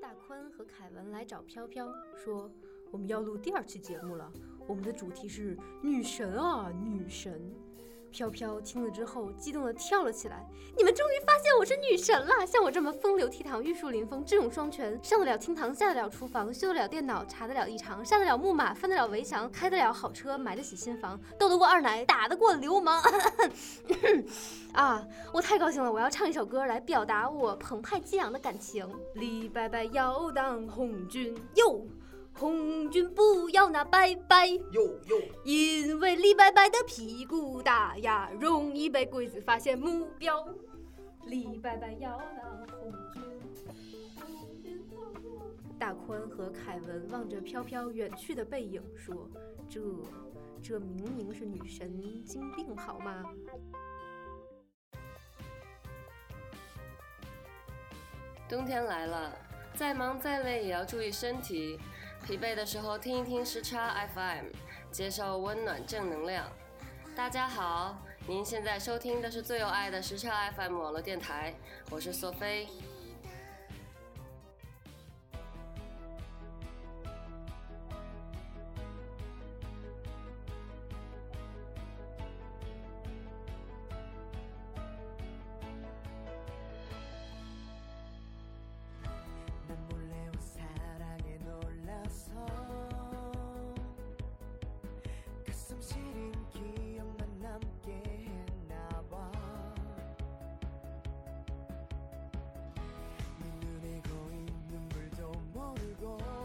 大坤和凯文来找飘飘，说我们要录第二期节目了，我们的主题是女神啊，女神。飘飘听了之后，激动地跳了起来。你们终于发现我是女神了！像我这么风流倜傥、玉树临风、智勇双全，上得了厅堂，下得了厨房，修得了电脑，查得了异常，上得了木马，翻得了围墙，开得了好车，买得起新房，斗得过二奶，打得过流氓。啊，我太高兴了！我要唱一首歌来表达我澎湃激昂的感情。李白白要当红军哟。红军不要那白白，哟哟，因为李白白的屁股大呀，容易被鬼子发现目标。李白白要当红军。大宽和凯文望着飘飘远去的背影，说：“这，这明明是女神经病，好吗？”冬天来了，再忙再累也要注意身体。疲惫的时候听一听时差 FM，接受温暖正能量。大家好，您现在收听的是最有爱的时差 FM 网络电台，我是索菲。gone.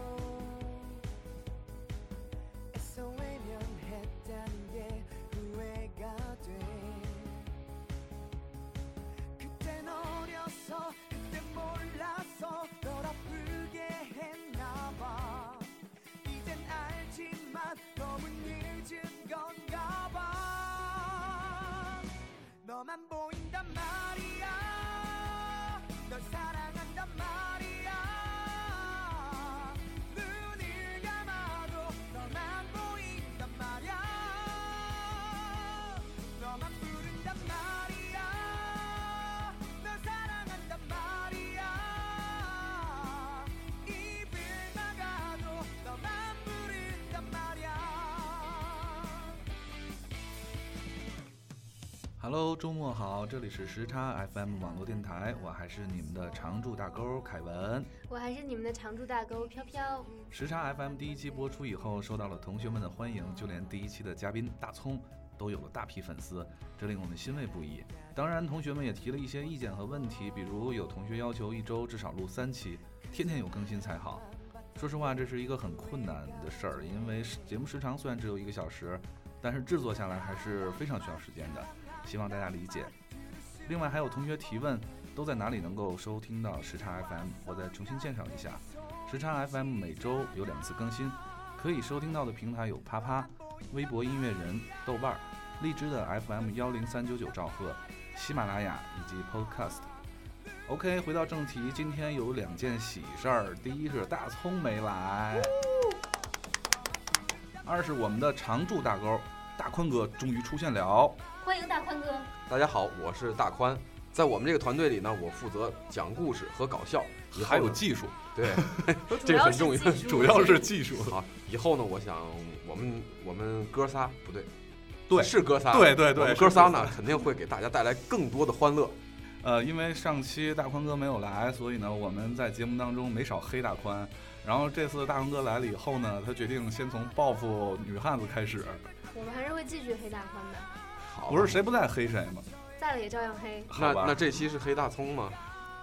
Hello，周末好，这里是时差 FM 网络电台，我还是你们的常驻大钩凯文，我还是你们的常驻大钩飘飘。时差 FM 第一期播出以后，受到了同学们的欢迎，就连第一期的嘉宾大葱都有了大批粉丝，这令我们欣慰不已。当然，同学们也提了一些意见和问题，比如有同学要求一周至少录三期，天天有更新才好。说实话，这是一个很困难的事儿，因为节目时长虽然只有一个小时，但是制作下来还是非常需要时间的。希望大家理解。另外还有同学提问，都在哪里能够收听到时差 FM？我再重新介绍一下，时差 FM 每周有两次更新，可以收听到的平台有啪啪、微博音乐人、豆瓣、荔枝的 FM 幺零三九九兆赫、喜马拉雅以及 Podcast。OK，回到正题，今天有两件喜事儿，第一是大葱没来，二是我们的常驻大钩大宽哥终于出现了。欢迎大宽哥！大家好，我是大宽，在我们这个团队里呢，我负责讲故事和搞笑，还有技术，对，这很重要，主要是技术。好，以后呢，我想我们我们哥仨不对，对，是哥仨，对对对，哥仨呢肯定会给大家带来更多的欢乐。呃，因为上期大宽哥没有来，所以呢，我们在节目当中没少黑大宽。然后这次大宽哥来了以后呢，他决定先从报复女汉子开始。我们还是会继续黑大宽的。不是谁不在黑谁吗？在了也照样黑。那那这期是黑大葱吗？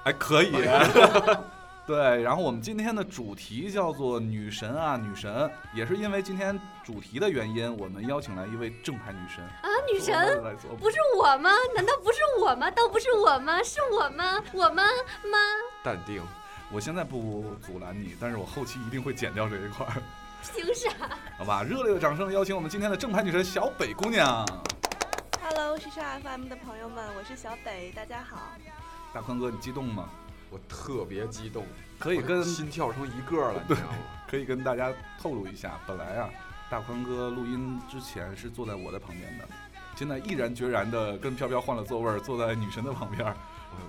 还可以。对，然后我们今天的主题叫做女神啊，女神，也是因为今天主题的原因，我们邀请来一位正牌女神啊，女神不是我吗？难道不是我吗？都不是我吗？是我吗？我吗？吗？淡定，我现在不阻拦你，但是我后期一定会剪掉这一块。凭啥？好吧，热烈的掌声，邀请我们今天的正牌女神小北姑娘。Hello，时尚 FM 的朋友们，我是小北，大家好。大宽哥，你激动吗？我特别激动，可以跟心跳成一个了，你知道吗？可以跟大家透露一下，本来啊，大宽哥录音之前是坐在我的旁边的，现在毅然决然的跟飘飘换了座位，坐在女神的旁边。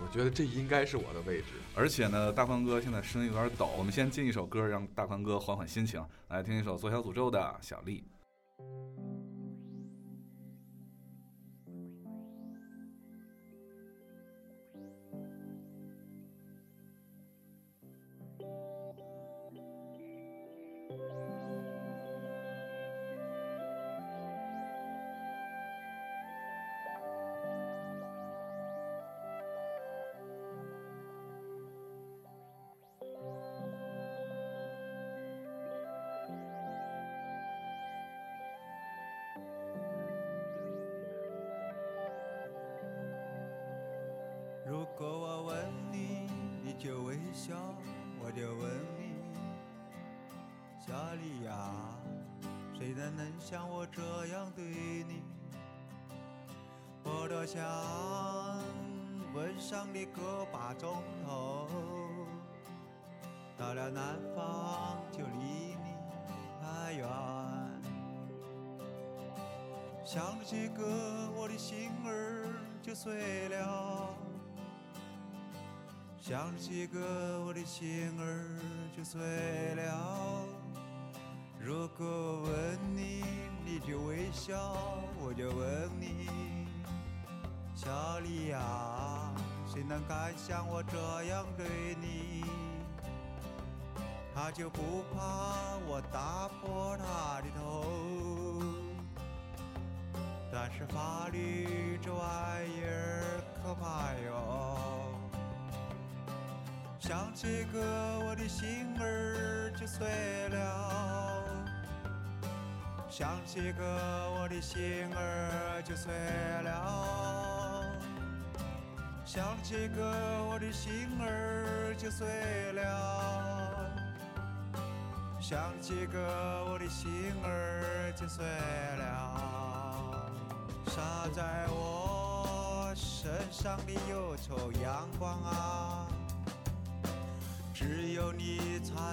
我觉得这应该是我的位置。而且呢，大宽哥现在声音有点抖，我们先进一首歌，让大宽哥缓缓心情，来听一首左小诅咒的《小丽》。小丽呀，谁人能像我这样对你？我多想问上你个把钟头，到了南方就离你太远，想着这个我的心儿就碎了。想着这个，我的心儿就碎了。如果问你，你就微笑，我就问你，小丽呀，谁能敢像我这样对你？他就不怕我打破他的头，但是法律这玩意儿可怕哟。想起个，我的心儿就碎了。想起个，我的心儿就碎了。想起个，我的心儿就碎了。想起个，我的心儿就碎了。洒在我身上的忧愁阳光啊！只有你才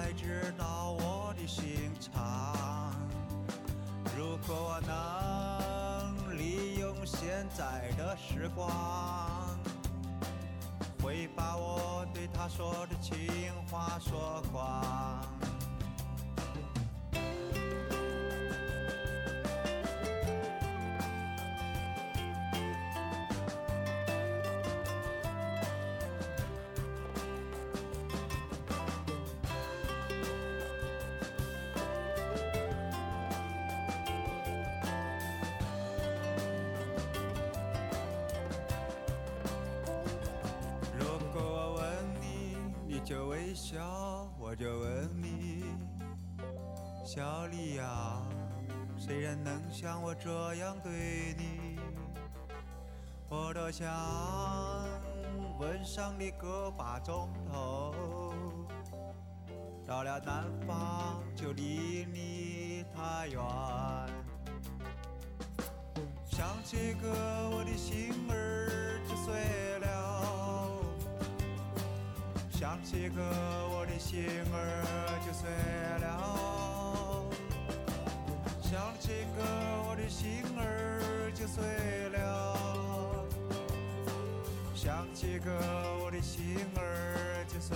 如果我能利用现在的时光，会把我对他说的情话说光。笑，我就问你，小丽呀，谁人能像我这样对你？我多想吻上你个把钟头，到了南方就离你太远。想起个，我的心儿就碎想这个，我的心儿就碎了。想这个，我的心儿就碎了。想这个，我的心儿就碎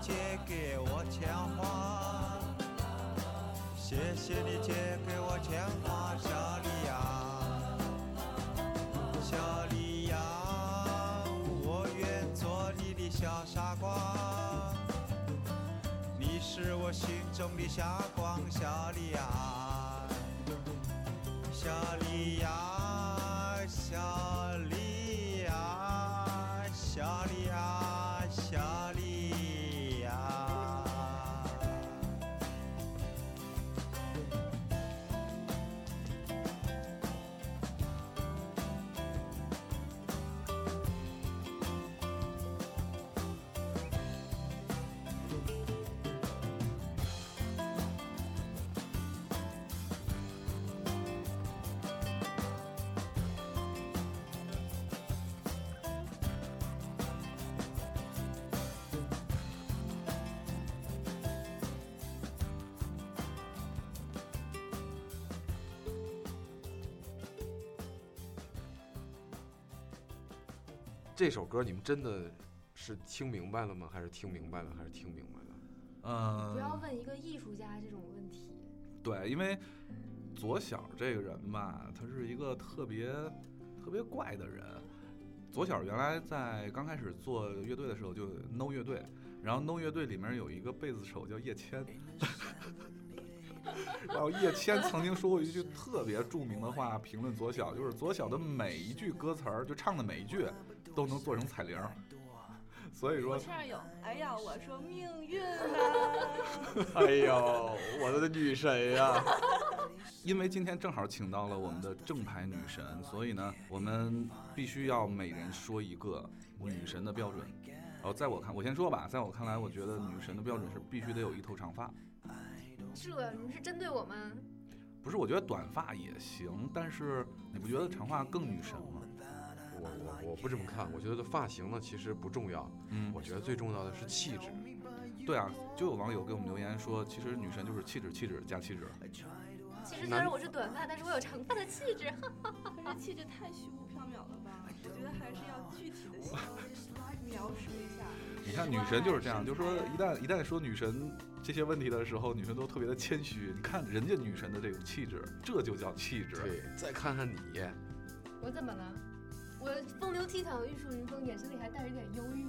借给我钱花，谢谢你借给我钱花，小丽呀。小丽呀，我愿做你的小傻瓜，你是我心中的霞光，小丽呀，小丽呀，这首歌你们真的是听明白了吗？还是听明白了？还是听明白了？嗯，不要问一个艺术家这种问题。对，因为左小这个人吧，他是一个特别特别怪的人。左小原来在刚开始做乐队的时候就 No 乐队，然后 No 乐队里面有一个贝斯手叫叶谦，然后叶谦曾经说过一句特别著名的话，评论左小，就是左小的每一句歌词儿，就唱的每一句都能做成彩铃儿。所以说，我这儿有，哎呀，我说命运啊，哎呦，我的女神呀！因为今天正好请到了我们的正牌女神，所以呢，我们必须要每人说一个女神的标准。哦，在我看，我先说吧，在我看来，我觉得女神的标准是必须得有一头长发。这你是针对我吗？不是，我觉得短发也行，但是你不觉得长发更女神吗？我我我不这么看，我觉得发型呢其实不重要，嗯我觉得最重要的是气质。对啊，就有网友给我们留言说，其实女神就是气质，气质加气质。其实虽然我是短发，但是我有长发的气质。可是气质太虚无缥缈了吧？我觉得还是要具体的形容描述一下。你看女神就是这样，就是说一旦一旦说女神这些问题的时候，女神都特别的谦虚。你看人家女神的这种气质，这就叫气质。对，再看看你，我怎么了？我风流倜傥、玉树临风，眼神里还带着点忧郁。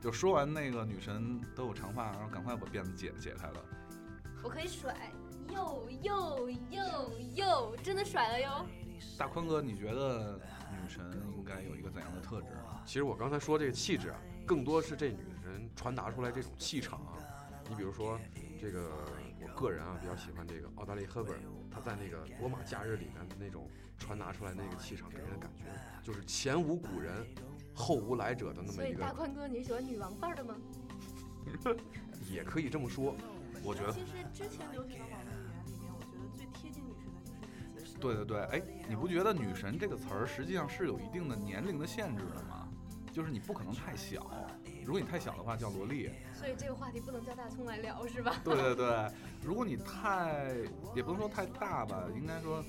就说完那个女神都有长发，然后赶快把辫子解解开了。我可以甩，又又又又，真的甩了哟！大宽哥，你觉得女神应该有一个怎样的特质？其实我刚才说这个气质啊，更多是这女人传达出来这种气场啊。你比如说，这个我个人啊比较喜欢这个奥黛丽·赫本，她在那个《罗马假日》里面的那种传达出来那个气场，给人的感觉就是前无古人，后无来者的那么一所以大，宽哥，你是喜欢女王范儿的吗？也可以这么说。我觉得其实之前流行的网络语言里面，我觉得最贴近女神的就是。对对对，哎，你不觉得“女神”这个词儿实际上是有一定的年龄的限制的吗？就是你不可能太小，如果你太小的话叫萝莉。所以这个话题不能叫大葱来聊，是吧？对对对，如果你太也不能说太大吧，应该说，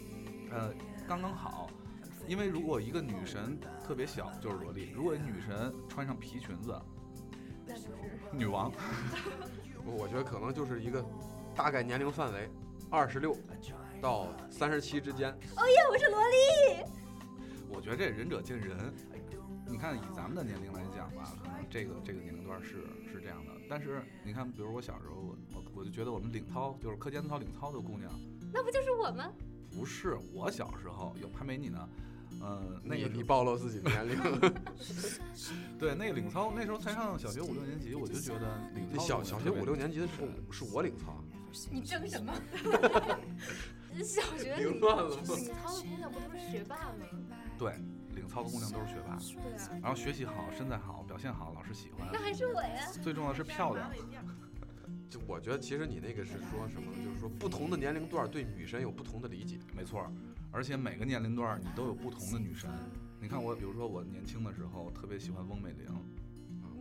呃，刚刚好。因为如果一个女神特别小，就是萝莉；如果女神穿上皮裙子，那就是女王。我觉得可能就是一个大概年龄范围，二十六到三十七之间。哦耶，我是萝莉。我觉得这仁者见仁。你看，以咱们的年龄来讲吧，可能这个这个年龄段是是这样的。但是你看，比如我小时候，我我我就觉得我们领操就是课间操领操的姑娘，那不就是我吗？不是我小时候有还没你呢。嗯，那个你你暴露自己的年龄，对那个领操，那时候才上小学五六年级，我就觉得领操你小小学五六年，级的时候是我领操，你争什么？小学领乱了吗？领操的姑娘不都是学霸吗？对，领操的姑娘都是学霸，对啊，然后学习好，身材好，表现好，老师喜欢那，还是我呀。最重要的是漂亮。就我觉得其实你那个是说什么呢？就是说不同的年龄段对女神有不同的理解。没错，而且每个年龄段你都有不同的女神。你看我，比如说我年轻的时候特别喜欢翁美玲，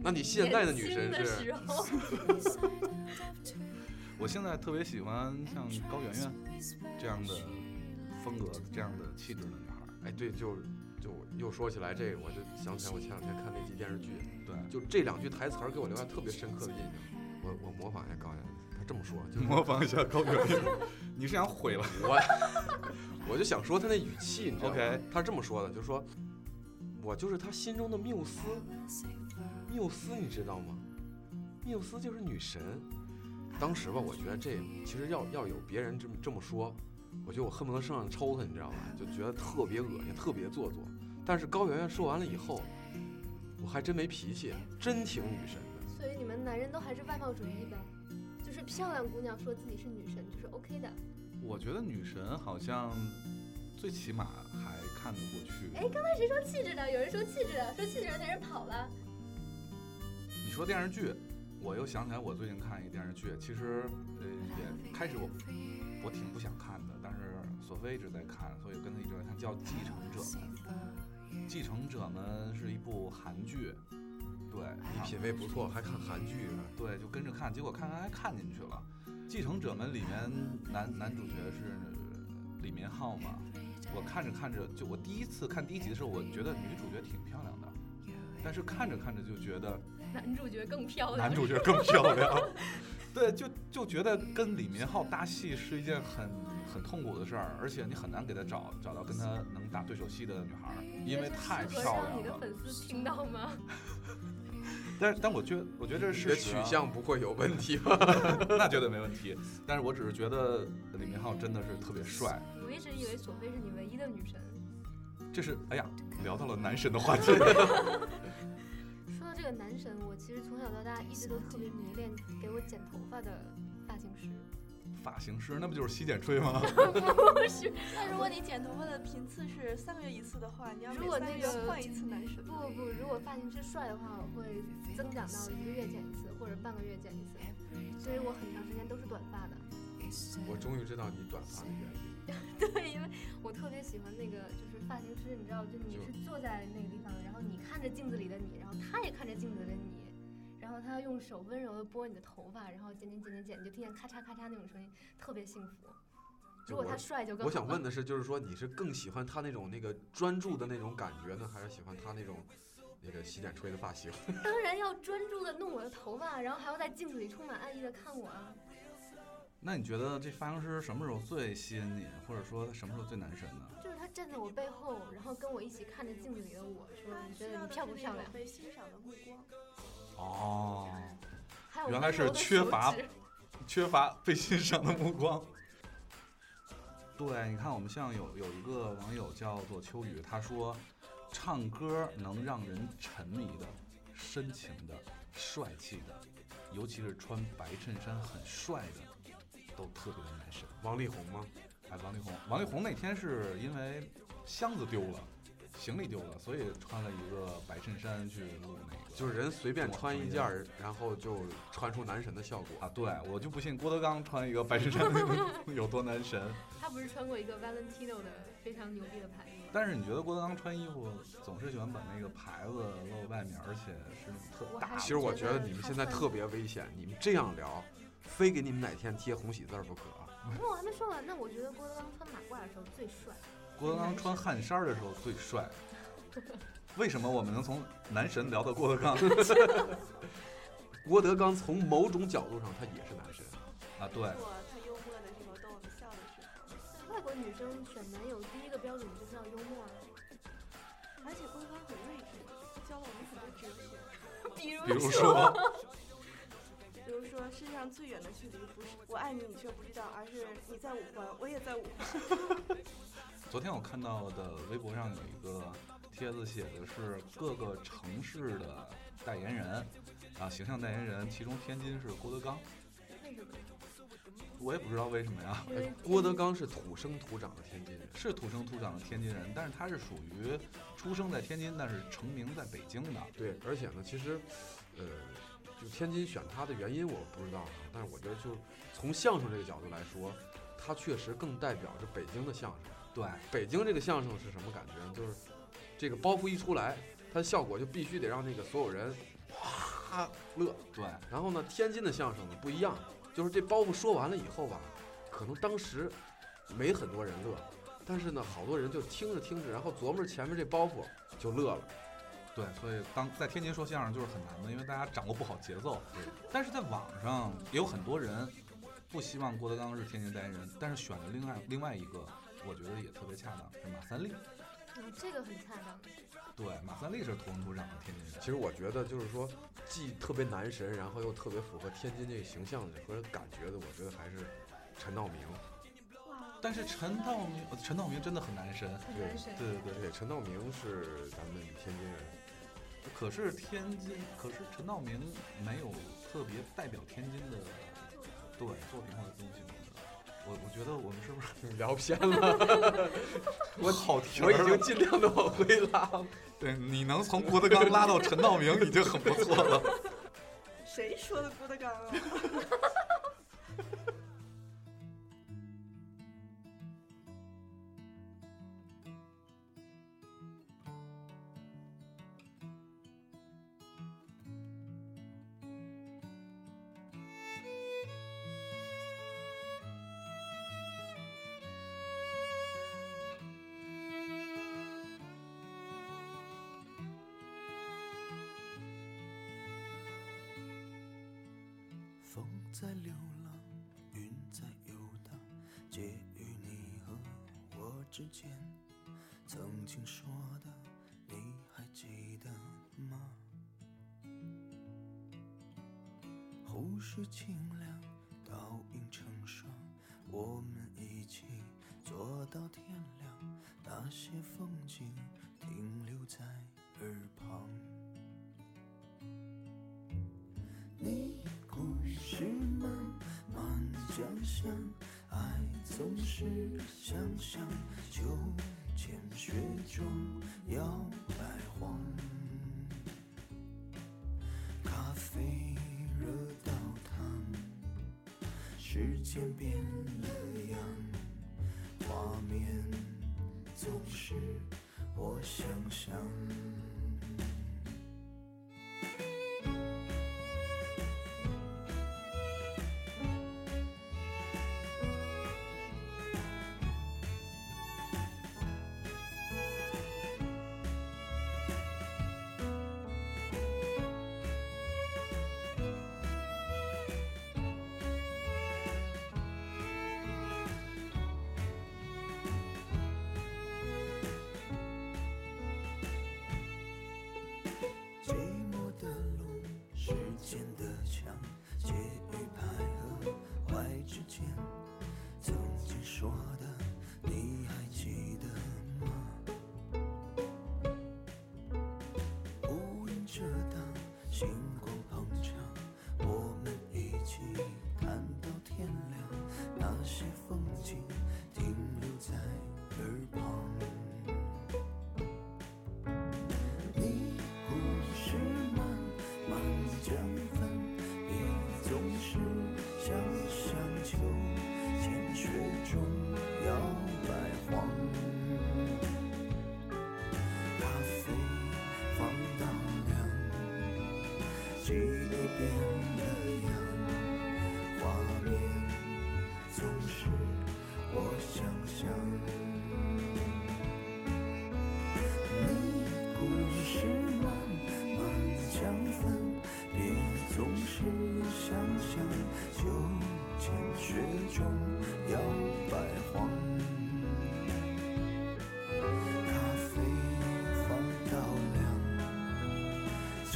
那你现在的女神是，我现在特别喜欢像高圆圆这样的风格、这样的气质的女孩儿。哎，对，就就又说起来这个，我就想起来我前两天看那集电视剧，对，就这两句台词儿给我留下特别深刻的印象。我我模仿一下高圆圆，她这么说，就是模仿一下高圆圆，你是想毁了？我我就想说他那语气，你知道吗她这么说的，就说我就是他心中的缪斯，缪斯你知道吗？缪斯就是女神。当时吧，我觉得这其实要要有别人这么这么说，我觉得我恨不得上上抽他，你知道吧？就觉得特别恶心，特别做作。但是高圆圆说完了以后，我还真没脾气，真挺女神的。所以你们男人都还是外貌主义呗，就是漂亮姑娘说自己是女神就是 OK 的。我觉得女神好像最起码还看得过去。哎，刚才谁说气质的？有人说气质的，说气质的那人跑了。你说电视剧，我又想起来我最近看一个电视剧，其实呃也开始我我挺不想看的，但是索菲一直在看，所以跟他一直在看，叫《继承者们》。《继承者们》是一部韩剧，对，你品味不错，还看韩剧呢。对，就跟着看，结果看看还看进去了。《继承者们》里面男男主角是李明浩嘛，我看着看着，就我第一次看第一集的时候，我觉得女主角挺漂亮的，但是看着看着就觉得 男主角更漂亮。男主角更漂亮。对，就就觉得跟李明浩搭戏是一件很很痛苦的事儿，而且你很难给他找找到跟他能打对手戏的女孩儿，因为太漂亮了你的。粉丝听到吗？但是但我觉得我觉得这是取向不会有问题吧？那绝对没问题。但是我只是觉得李明浩真的是特别帅。我一直以为索菲是你唯一的女神。这是哎呀，聊到了男神的话题。说到这个男神，我其实从小到大一直都特别迷恋给我剪头发的发型师。发型师那不就是洗剪吹吗？不是，那如果你剪头发的频次是三个月一次的话，你要如果那个月换一次男神。不不不，如果发型师帅的话，我会增长到一个月剪一次或者半个月剪一次，所以我很长时间都是短发的。我终于知道你短发的原因。对，因为我特别喜欢那个，就是发型师，你知道，就你是坐在那个地方，然后你看着镜子里的你，然后他也看着镜子里的你，然后他用手温柔的拨你的头发，然后剪剪剪剪剪，你就听见咔嚓咔嚓那种声音，特别幸福。如果他帅就我想问的是，就是说你是更喜欢他那种那个专注的那种感觉呢，还是喜欢他那种那个洗剪吹的发型？当然要专注的弄我的头发，然后还要在镜子里充满爱意的看我啊。那你觉得这发型师什么时候最吸引你，或者说他什么时候最男神呢？就是他站在我背后，然后跟我一起看着镜子里的我说：“你觉得你漂不漂亮被欣赏的目光。哦，？”原来是缺乏 缺乏被欣赏的目光。对，你看，我们像有有一个网友叫做秋雨，他说，唱歌能让人沉迷的、深情的、帅气的，尤其是穿白衬衫很帅的，都特别的男神。王力宏吗？哎，王力宏，王力宏那天是因为箱子丢了，行李丢了，所以穿了一个白衬衫去录那个。就是人随便穿一件儿，然后就穿出男神的效果。啊，对我就不信郭德纲穿一个白衬衫 有多男神。他不是穿过一个 Valentino 的非常牛逼的牌子吗？但是你觉得郭德纲穿衣服总是喜欢把那个牌子露外面，而且是那种特大其实我觉得你们现在特别危险，你们这样聊，非给你们哪天贴红喜字儿不可。那我还没说完，那我觉得郭德纲穿马褂的时候最帅。郭德纲穿汗衫儿的时候最帅。为什么我们能从男神聊到郭德纲 郭德纲从某种角度上他也是男神。啊？对，他幽默的时候，逗我们笑的时候，外国女生选男友第一个标准就是要幽默啊。而且郭德纲很睿智，教了我们很多哲学。比如比如说，比如说，世界上最远的距离不是我爱你你却不知道，而是你在五环，我也在五环。昨天我看到的微博上有一个帖子，写的是各个城市的代言人啊，形象代言人，其中天津是郭德纲？我也不知道为什么呀。郭德纲是土生土长的天津人，是土生土长的天津人，但是他是属于出生在天津，但是成名在北京的。对，而且呢，其实，呃，就天津选他的原因我不知道啊，但是我觉得就从相声这个角度来说，他确实更代表着北京的相声。对，北京这个相声是什么感觉呢？就是这个包袱一出来，它的效果就必须得让那个所有人哗乐。对，然后呢，天津的相声呢不一样，就是这包袱说完了以后吧，可能当时没很多人乐，但是呢，好多人就听着听着，然后琢磨着前面这包袱就乐了。对，所以当在天津说相声就是很难的，因为大家掌握不好节奏对。但是在网上也有很多人不希望郭德纲是天津代言人，但是选了另外另外一个，我觉得也特别恰当，是马三立。嗯，这个很恰当。对，马三立是土生土长的天津人。其实我觉得就是说，既特别男神，然后又特别符合天津这个形象的和感觉的，我觉得还是陈道明。但是陈道明，呃陈道明真的很男神。对很男神。对对对，对，陈道明是咱们天津人。可是天津，可是陈道明没有特别代表天津的对作品或者东西。我我觉得我们是不是聊偏了，我好听我已经尽量的往回拉。对你能从郭德纲拉到陈道明已经很不错了。谁说的郭德纲啊？在流浪，云在游荡，介于你和我之间。曾经说的，你还记得吗？湖水清凉，倒映成双，我们一起坐到天亮。那些风景停留在耳旁。总是想象，秋千雪中摇摆晃。咖啡热到烫，时间变了样，画面总是我想象。记忆变了样，画面总是我想象。你故事漫漫江分，别总是想象秋千雪中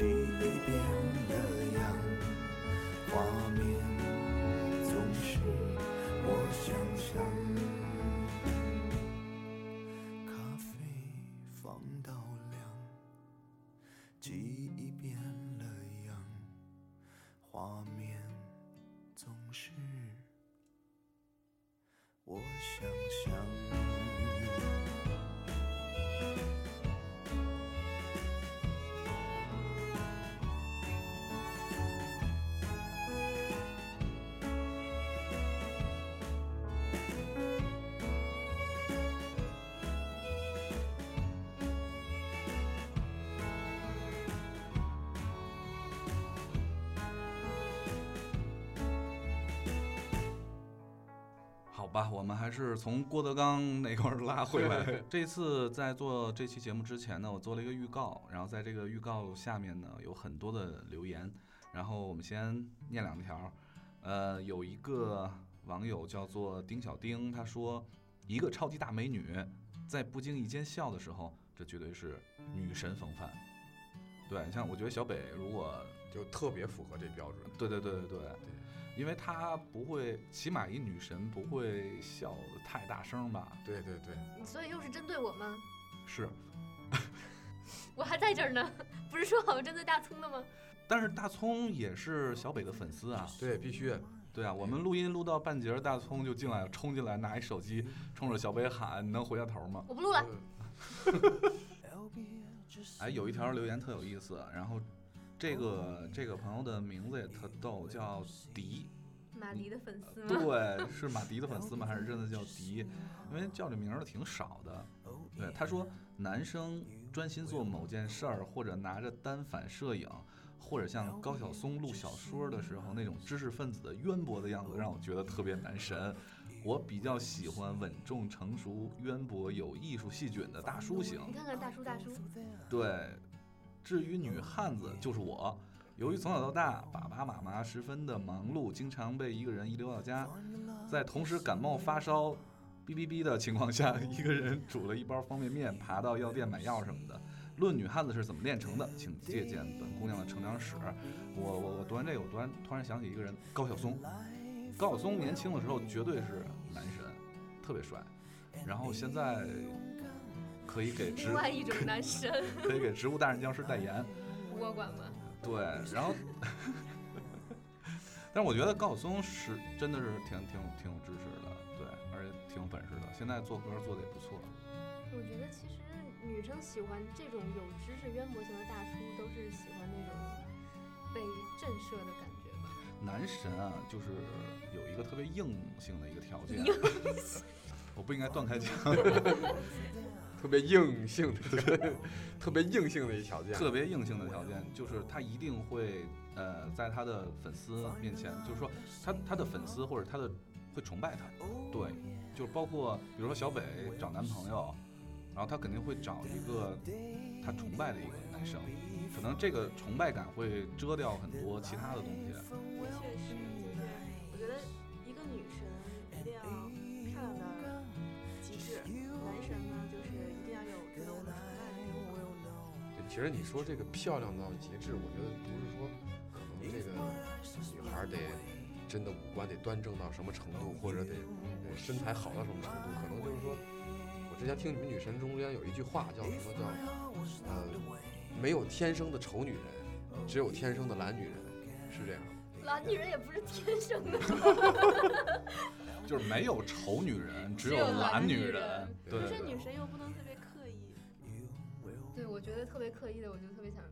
记忆变了样，画面总是我想象。咖啡放到凉，记忆变了样，画面总是好吧，我们还是从郭德纲那块儿拉回来。这次在做这期节目之前呢，我做了一个预告，然后在这个预告下面呢有很多的留言，然后我们先念两条。呃，有一个网友叫做丁小丁，他说一个超级大美女在不经意间笑的时候，这绝对是女神风范。对，像我觉得小北如果就特别符合这标准。对对对对对，因为她不会，起码一女神不会笑太大声吧？对对对，所以又是针对我吗？是，我还在这儿呢，不是说好针对大葱的吗？但是大葱也是小北的粉丝啊。对，必须。对啊，我们录音录到半截，大葱就进来冲进来，拿一手机冲着小北喊：“你能回下头吗我不录了。哎，有一条留言特有意思，然后这个这个朋友的名字也特逗，叫迪。马迪的粉丝吗？对，是马迪的粉丝吗？还是真的叫迪？因为叫这名儿的挺少的。对，他说男生专心做某件事儿，或者拿着单反摄影，或者像高晓松录小说的时候那种知识分子的渊博的样子，让我觉得特别男神。我比较喜欢稳重、成熟、渊博、有艺术细菌的大叔型。你看看大叔大叔，对，至于女汉子就是我，由于从小到大，爸爸妈妈十分的忙碌，经常被一个人遗留到家，在同时感冒发烧、哔哔哔的情况下，一个人煮了一包方便面，爬到药店买药什么的。论女汉子是怎么炼成的，请借鉴本姑娘的成长史。我我我读完这个，我突然突然想起一个人，高晓松。高晓松年轻的时候绝对是男神，特别帅。然后现在可以给植另外一种男神，可以给《植物大战僵尸》代言。我管吗？对，然后，但是我觉得高晓松是真的是挺挺挺有知识的，对，而且挺有本事的。现在做歌做的也不错。我觉得其实女生喜欢这种有知识渊博型的大叔，都是喜欢那种被震慑的感觉吧。男神啊，就是有一个特别硬性的一个条件。我不应该断开讲。特别硬性的，特别硬性的一条件，特别硬性的条件就是他一定会呃，在他的粉丝面前，就是说他他的粉丝或者他的会崇拜他，对，就是包括比如说小北找男朋友，然后他肯定会找一个他崇拜的一个男生，可能这个崇拜感会遮掉很多其他的东西。其实你说这个漂亮到极致，我觉得不是说可能这个女孩得真的五官得端正到什么程度，或者得呃身材好到什么程度，可能就是说，我之前听你们女神中间有一句话叫什么叫呃，没有天生的丑女人，只有天生的懒女人，是这样。懒女人也不是天生的，就是没有丑女人，只有懒懒女女人人。对是女神又不能我觉得特别刻意的，我就特别想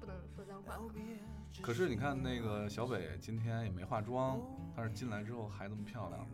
不能说脏话。可是你看那个小北今天也没化妆，但是进来之后还那么漂亮，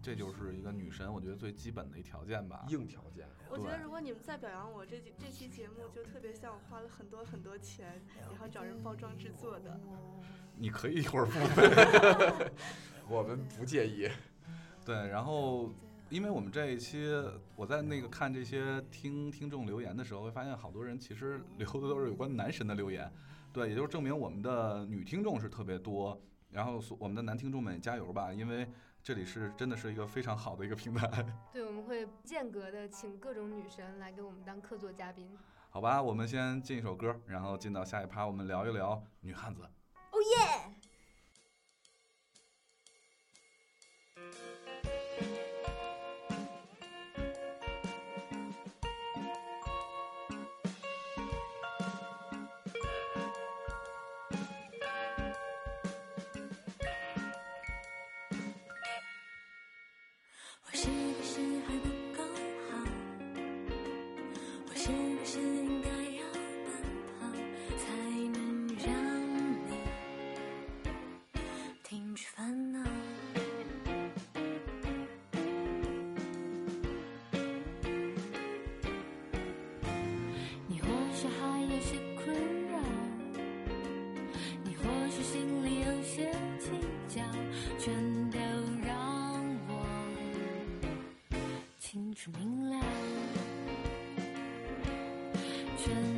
这就是一个女神，我觉得最基本的一条件吧。硬条件。我觉得如果你们再表扬我，这期这期节目就特别像我花了很多很多钱，然后找人包装制作的。你可以一会儿付费。我们不介意。对，然后因为我们这一期我在那个看这些听听众留言的时候，会发现好多人其实留的都是有关男神的留言，对，也就是证明我们的女听众是特别多，然后所我们的男听众们也加油吧，因为这里是真的是一个非常好的一个平台，对，我们会间隔的请各种女神来给我们当客座嘉宾。好吧？我们先进一首歌，然后进到下一趴，我们聊一聊女汉子。哦耶！清楚明了全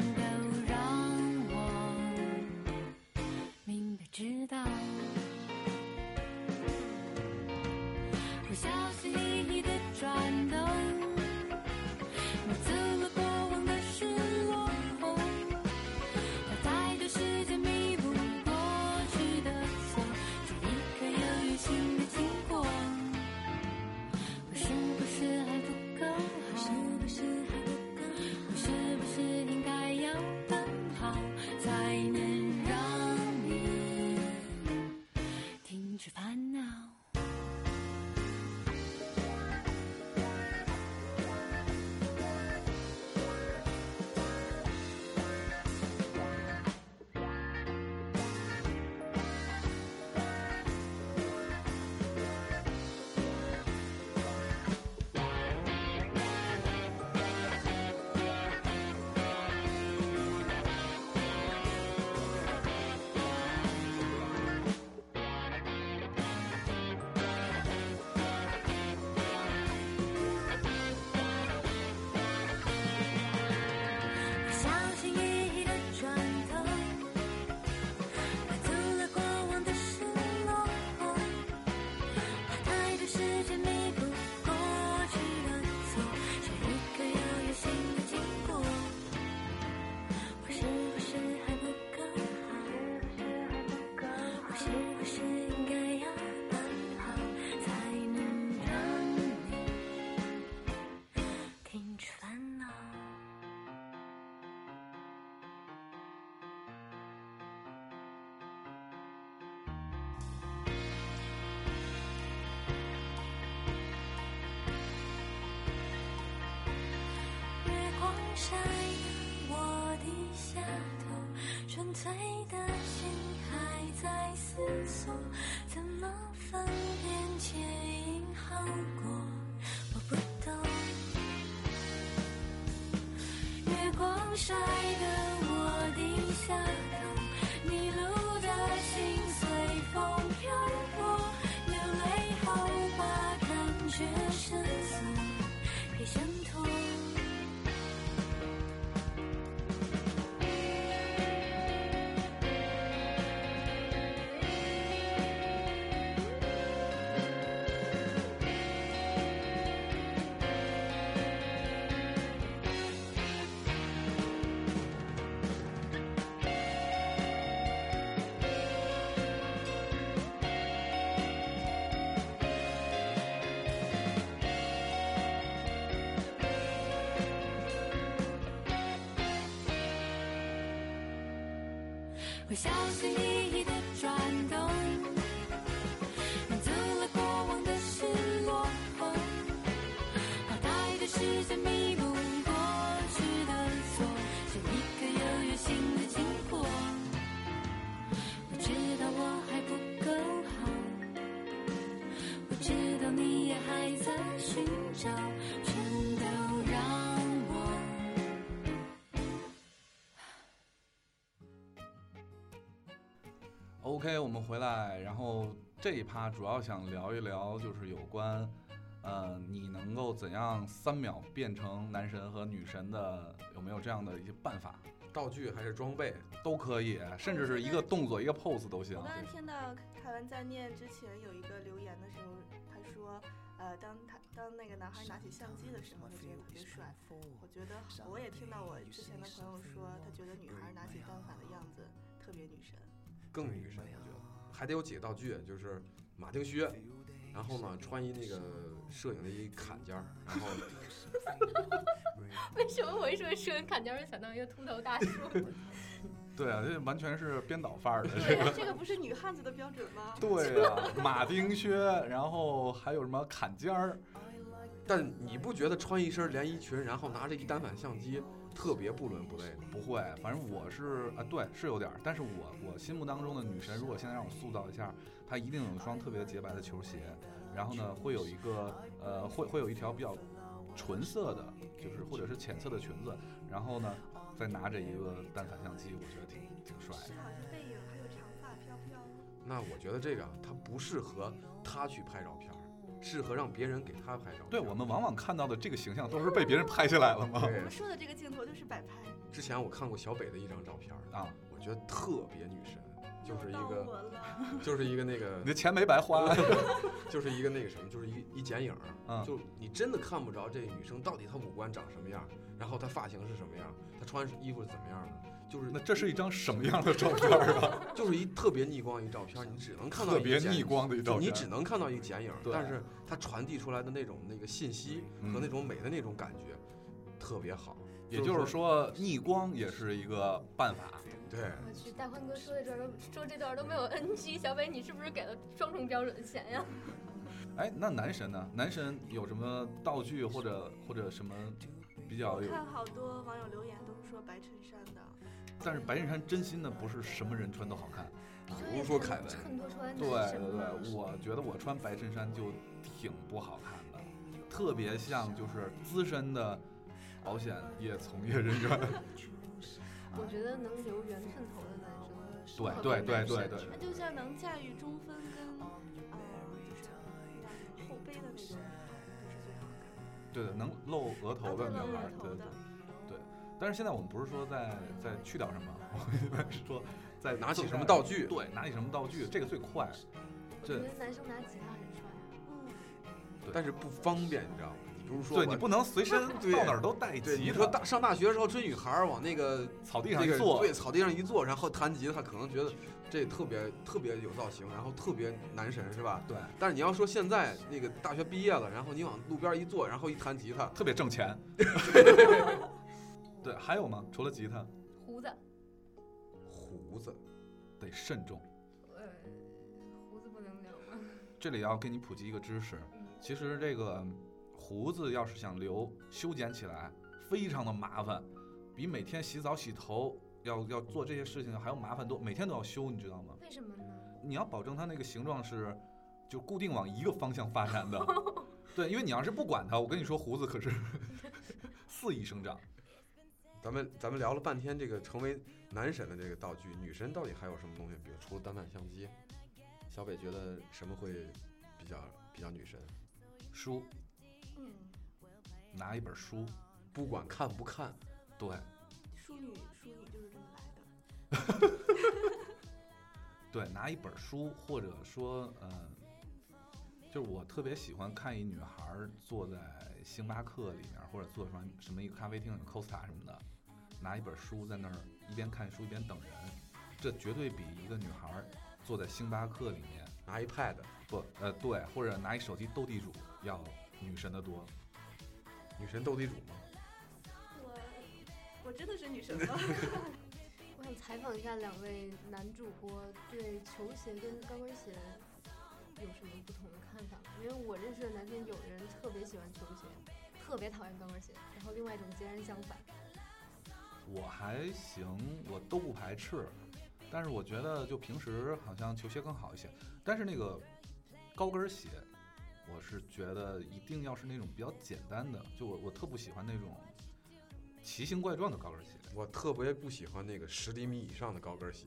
思索，怎么分辨前因后果？我不懂。月光下会小心翼翼的转动，OK，我们回来，然后这一趴主要想聊一聊，就是有关，呃，你能够怎样三秒变成男神和女神的，有没有这样的一些办法？道具还是装备？都可以，甚至是一个动作、一个 pose 都行我。刚才听到凯文在念之前有一个留言的时候，他说，呃，当他当那个男孩拿起相机的时候，他觉得特别帅。我觉得我也听到我之前的朋友说，他觉得女孩拿起单反的样子特别女神。更女神，我觉得还得有几个道具，就是马丁靴，然后呢穿一那个摄影的一坎肩儿，然后 为什么我一说摄影坎肩儿就想到一个秃头大叔？对啊，这完全是编导范儿的。对啊，这个不是女汉子的标准吗？对啊，马丁靴，然后还有什么坎肩儿？但你不觉得穿一身连衣裙，然后拿着一单反相机，特别不伦不类的？不会，反正我是啊，对，是有点儿。但是我我心目当中的女神，如果现在让我塑造一下，她一定有一双特别洁白的球鞋，然后呢，会有一个呃，会会有一条比较纯色的，就是或者是浅色的裙子，然后呢，再拿着一个单反相机，我觉得挺挺帅的。好像背影还有长发飘飘。那我觉得这个它不适合她去拍照片儿，适合让别人给他拍照。对我们往往看到的这个形象都是被别人拍下来了吗？我们说的这个镜头就是摆拍，之前我看过小北的一张照片，啊，我觉得特别女神，就是一个。就是一个那个你的钱没白花。就是一个那个什么，就是一一剪影，嗯就你真的看不着这女生到底她五官长什么样，然后她发型是什么样，她穿衣服是怎么样的，就是那这是一张什么样的照片儿啊？就是一特别逆光一照片，你只能看到特一个剪别逆光的一照片，你只能看到一个剪影，对但是它传递出来的那种那个信息和嗯那种美的那种感觉特别好。也就是说，逆光也是一个办法。对，我去，大宽哥说的这段都说这段都没有 NG，小北你是不是给了双重标准的钱呀？哎，那男神呢？男神有什么道具或者或者什么比较有？我看好多网友留言都是说白衬衫的，但是白衬衫真心的不是什么人穿都好看。比如说凯文，对对对，我觉得我穿白衬衫就挺不好看的，特别像就是资深的保险业从业人员。我觉得能留圆寸头的男生对对对对对那就像能驾驭中分跟呃就是叫后背的那种女孩，都是最好看的。对的，能露额头的女孩儿，对对。但是现在我们不是说在在去掉什么，我们一般是说在拿起什么道具，对，拿起什么道具，这个最快。这我觉得男生拿吉他很帅啊。嗯，但是不方便，你知道吗？你比如说，对你不能随身 对到哪儿都带对，吉他，你说大上大学的时候追女孩儿往那个草地上一坐，对，草地上一坐，然后弹吉他，可能觉得这特别特别有造型，然后特别男神是吧？对，但是你要说现在那个大学毕业了，然后你往路边一坐，然后一弹吉他，特别挣钱。对，还有吗？除了吉他，胡子，胡子，得慎重。呃，胡子不能留吗？这里要给你普及一个知识，嗯其实这个胡子要是想留，修剪起来非常的麻烦，比每天洗澡洗头要要做这些事情还要麻烦多，每天都要修，你知道吗？为什么呢？你要保证它那个形状是就固定往一个方向发展的。对，因为你要是不管它，我跟你说，胡子可是 肆意生长。咱们咱们聊了半天这个成为男神的这个道具，女神到底还有什么东西？比如除了单反相机，小北觉得什么会比较比较女神？书，嗯，拿一本书，不管看不看，对，淑女淑女就是这么来的。对，拿一本书，或者说，嗯、就是我特别喜欢看一女孩坐在星巴克里面，或者坐什么什么一个咖啡厅，Costa 什么的，拿一本书在那儿一边看书一边等人，这绝对比一个女孩儿坐在星巴克里面拿一 pad，不，呃，对，或者拿一手机斗地主要女神的多。女神斗地主吗？我我真的是女神吗？我想采访一下两位男主播对球鞋跟高跟鞋有什么不同的看法？因为我认识的男生有人特别喜欢球鞋，特别讨厌高跟鞋，然后另外一种截然相反。我还行，我都不排斥，但是我觉得就平时好像球鞋更好一些。但是那个高跟鞋，我是觉得一定要是那种比较简单的，就我我特不喜欢那种奇形怪状的高跟鞋。我特别不喜欢那个十厘米以上的高跟鞋，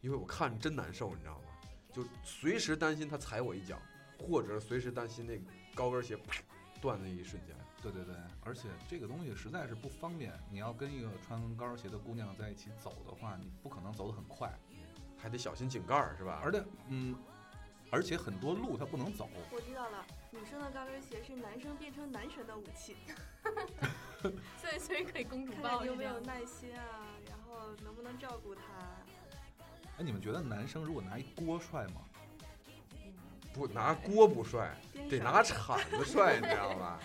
因为我看着真难受，你知道吗？就随时担心他踩我一脚，或者随时担心那个高跟鞋啪断的一瞬间。对对对，而且这个东西实在是不方便。你要跟一个穿高跟鞋的姑娘在一起走的话，你不可能走得很快，还得小心井盖儿是吧？而且嗯，而且很多路它不能走。我知道了，女生的高跟鞋是男生变成男神的武器。所以所以可以公主看抱看你有没有耐心啊，然后能不能照顾他。哎，你们觉得男生如果拿一锅帅吗？不拿锅不帅，得拿铲子帅，你知道吧？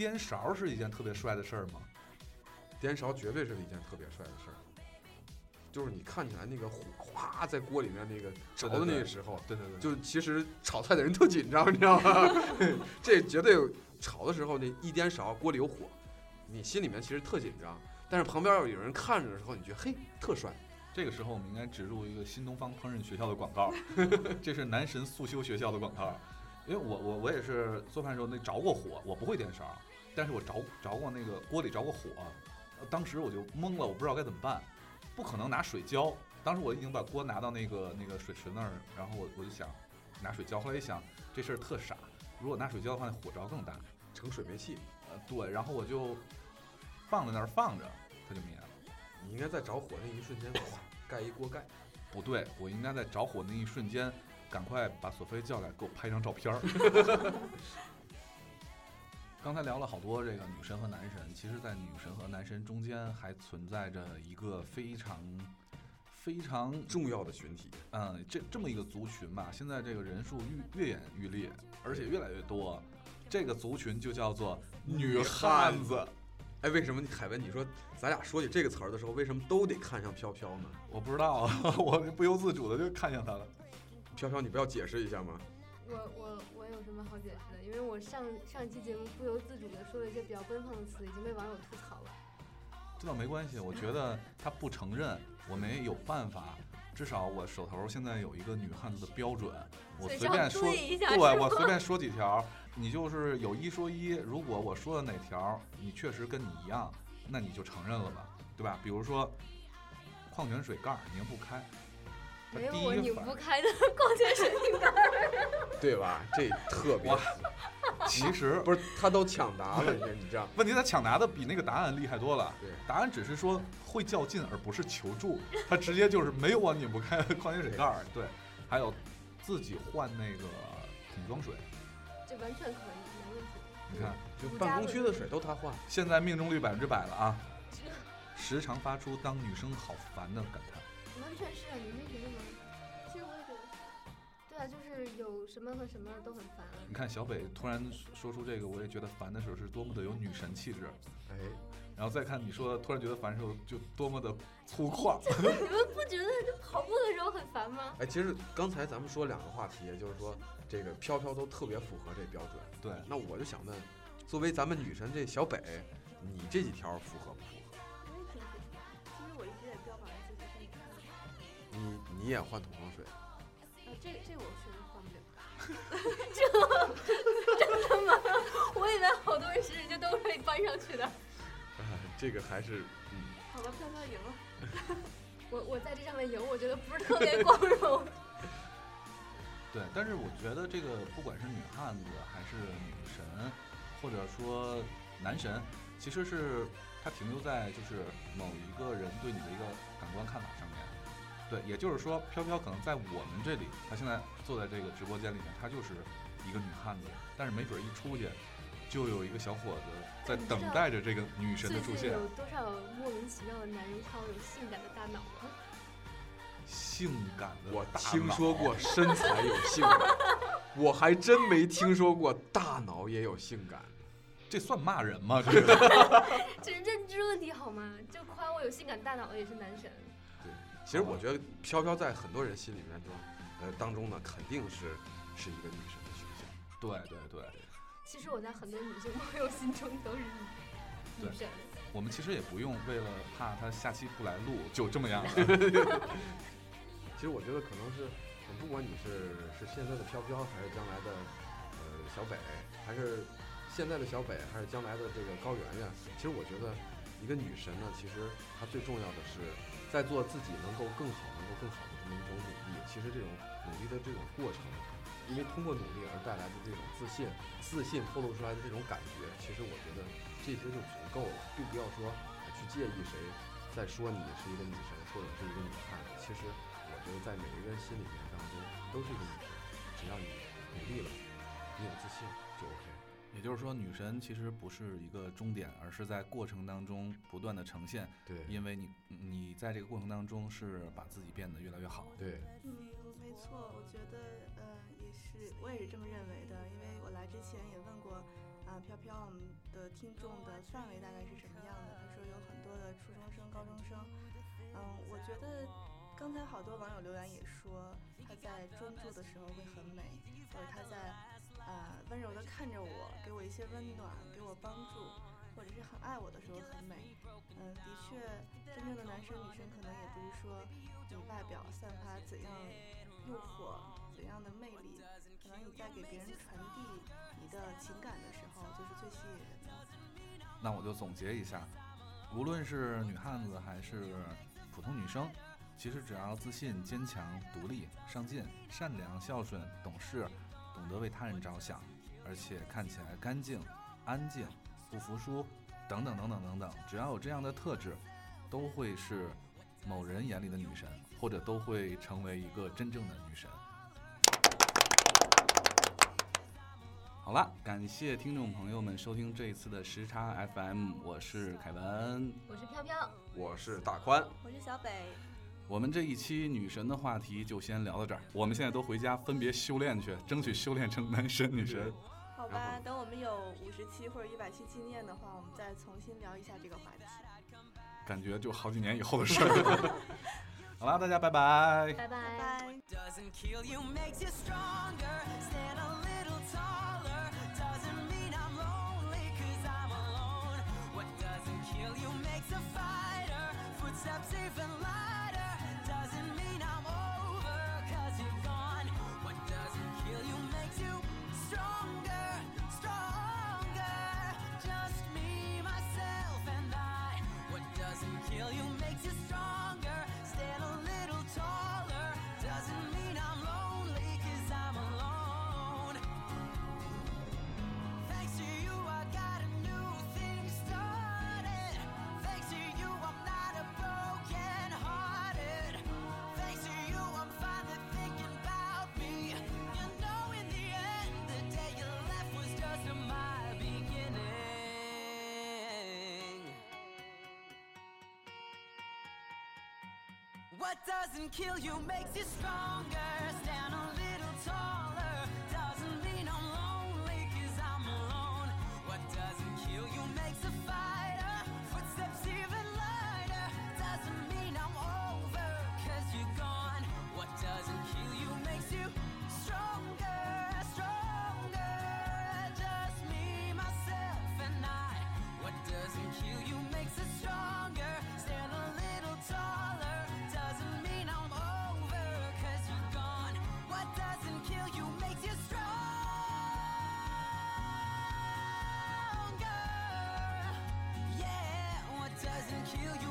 颠勺是一件特别帅的事儿吗？颠勺绝对是一件特别帅的事儿，就是你看起来那个火哗在锅里面那个着的那个时候，对对对，就其实炒菜的人特紧张，你知道吗？这绝对有炒的时候那一颠勺锅里有火，你心里面其实特紧张，但是旁边要有人看着的时候，你觉得嘿特帅。这个时候我们应该植入一个新东方烹饪学校的广告，这是男神速修学校的广告。因为我我我也是做饭的时候那着过火，我不会颠勺，但是我着着过那个锅里着过火，呃当时我就懵了，我不知道该怎么办，不可能拿水浇。当时我已经把锅拿到那个那个水池那儿，然后我我就想拿水浇，后来一想这事儿特傻，如果拿水浇的话，那火着更大。成水煤气，呃，对，然后我就放在那儿放着，它就灭了。你应该在着火那一瞬间，哗盖一锅盖。不对，我应该在着火那一瞬间，赶快把索菲叫来，给我拍张照片儿。刚才聊了好多这个女神和男神，其实，在女神和男神中间还存在着一个非常非常重要的群体，嗯，这这么一个族群吧，现在这个人数越越演愈烈，而且越来越多。这个族群就叫做女汉子。哎，为什么你凯文你说咱俩说起这个词儿的时候，为什么都得看上飘飘呢？我不知道，我不由自主的就看向他了。飘飘，你不要解释一下吗？我我我解释的？因为我上上期节目不由自主的说了一些比较奔放的词，已经被网友吐槽了。这倒没关系，我觉得他不承认，我没有办法。至少我手头现在有一个女汉子的标准，我随便说，对我随便说几条，你就是有一说一。如果我说的哪条你确实跟你一样，那你就承认了吧，对吧？比如说矿泉水盖儿拧不开，它没有我拧不开的矿泉水瓶盖儿。对吧？这特别哇，其实 不是他都抢答了，你你这样，问题他抢答的比那个答案厉害多了。对，答案只是说会较劲，而不是求助。他直接就是没有我拧不开的矿泉水盖儿。对，还有自己换那个桶装水。这完全可以，没问题。你看，就办公区的水都他换。现在命中率百分之百了啊！时常发出当女生好烦的感叹。完全是啊，你没觉得吗？其实我也觉得。对啊，就是有什么和什么都很烦啊。你看小北突然说出这个，我也觉得烦的时候是多么的有女神气质。哎，然后再看你说突然觉得烦的时候，就多么的粗犷。你们不觉得这跑步的时候很烦吗？哎，其实刚才咱们说两个话题，也就是说这个飘飘都特别符合这标准。对，那我就想问，作为咱们女神这小北，你这几条符合不你你也换桶装水。呃，这这我确实换不了。这 真的吗？我以为好多人是就都可以搬上去的。哎，这个还是嗯，好吧，飘飘赢了。我我在这上面赢，我觉得不是特别光荣。对，但是我觉得这个不管是女汉子还是女神，或者说男神，其实是它停留在就是某一个人对你的一个感官看法上面。对，也就是说，飘飘可能在我们这里，她现在坐在这个直播间里面，她就是一个女汉子，但是没准一出去，就有一个小伙子在等待着这个女神的出现。有多少莫名其妙的男人夸我有性感的大脑吗？性感的我大听说过身材有性感，我还真没听说过大脑也有性感。这算骂人吗？这个 这是认知问题好吗？就夸我有性感大脑的也是男神。对，其实我觉得飘飘在很多人心里面中，呃当中呢，肯定是是一个女神的形象。对对对，其实我在很多女性朋友心中都是女神。我们其实也不用为了怕她下期不来录，就这么样了。其实我觉得可能是，呃不管你是是现在的飘飘，还是将来的呃小北，还是现在的小北，还是将来的这个高圆圆，其实我觉得一个女神呢，其实她最重要的是在做自己能够更好、能够更好的这么一种努力。其实这种努力的这种过程，因为通过努力而带来的这种自信，自信透露出来的这种感觉，其实我觉得这些就足够了，并不要说去介意谁在说你是一个女神或者是一个女汉子。其实我觉得在每一个人心里面当中都是一个女神，只要你努力了，你有自信就 OK。也就是说，女神其实不是一个终点，而是在过程当中不断的呈现。对因为你你在这个过程当中是把自己变得越来越好。对，嗯，没错，我觉得呃也是，我也是这么认为的，因为我来之前也问过啊、飘飘我们的听众的范围大概是什么样的，他说有很多的初中生、高中生，嗯，我觉得刚才好多网友留言也说她在专注的时候会很美，或者她在呃温柔的看着我，给我一些温暖，给我帮助，或者是很爱我的时候很美。嗯，的确，真正的男生女生可能也不是说你外表散发怎样诱惑、怎样的魅力，可能你在给别人传递你的情感的时候，就是最吸引人的。那我就总结一下，无论是女汉子还是普通女生，其实只要自信、坚强、独立、上进、善良、孝顺、懂事，懂得为他人着想，而且看起来干净、安静、不服输，等等等等等等，只要有这样的特质，都会是某人眼里的女神，或者都会成为一个真正的女神。好了，感谢听众朋友们收听这一次的时差 FM，我是凯文。我是飘飘，我是大宽，我是小北，我们这一期女神的话题就先聊到这儿，我们现在都回家分别修炼去，争取修炼成男神女神。好吧，等我们有五十期或者一百期纪念的话，我们再重新聊一下这个话题。感觉就好几年以后的事儿。好啦，大家拜拜。拜拜。拜拜。Doesn't kill you, makes you stronger. Just me, myself, and I. What doesn't kill you makes you stronger. What doesn't kill you makes you stronger. kill you.